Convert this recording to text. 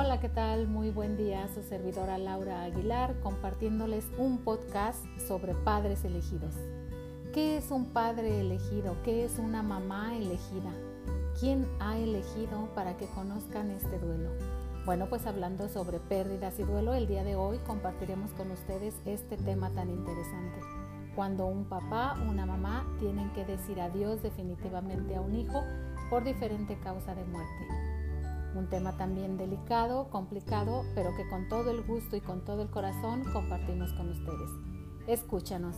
Hola, ¿qué tal? Muy buen día. Su servidora Laura Aguilar compartiéndoles un podcast sobre padres elegidos. ¿Qué es un padre elegido? ¿Qué es una mamá elegida? ¿Quién ha elegido para que conozcan este duelo? Bueno, pues hablando sobre pérdidas y duelo, el día de hoy compartiremos con ustedes este tema tan interesante. Cuando un papá una mamá tienen que decir adiós definitivamente a un hijo por diferente causa de muerte. Un tema también delicado, complicado, pero que con todo el gusto y con todo el corazón compartimos con ustedes. Escúchanos.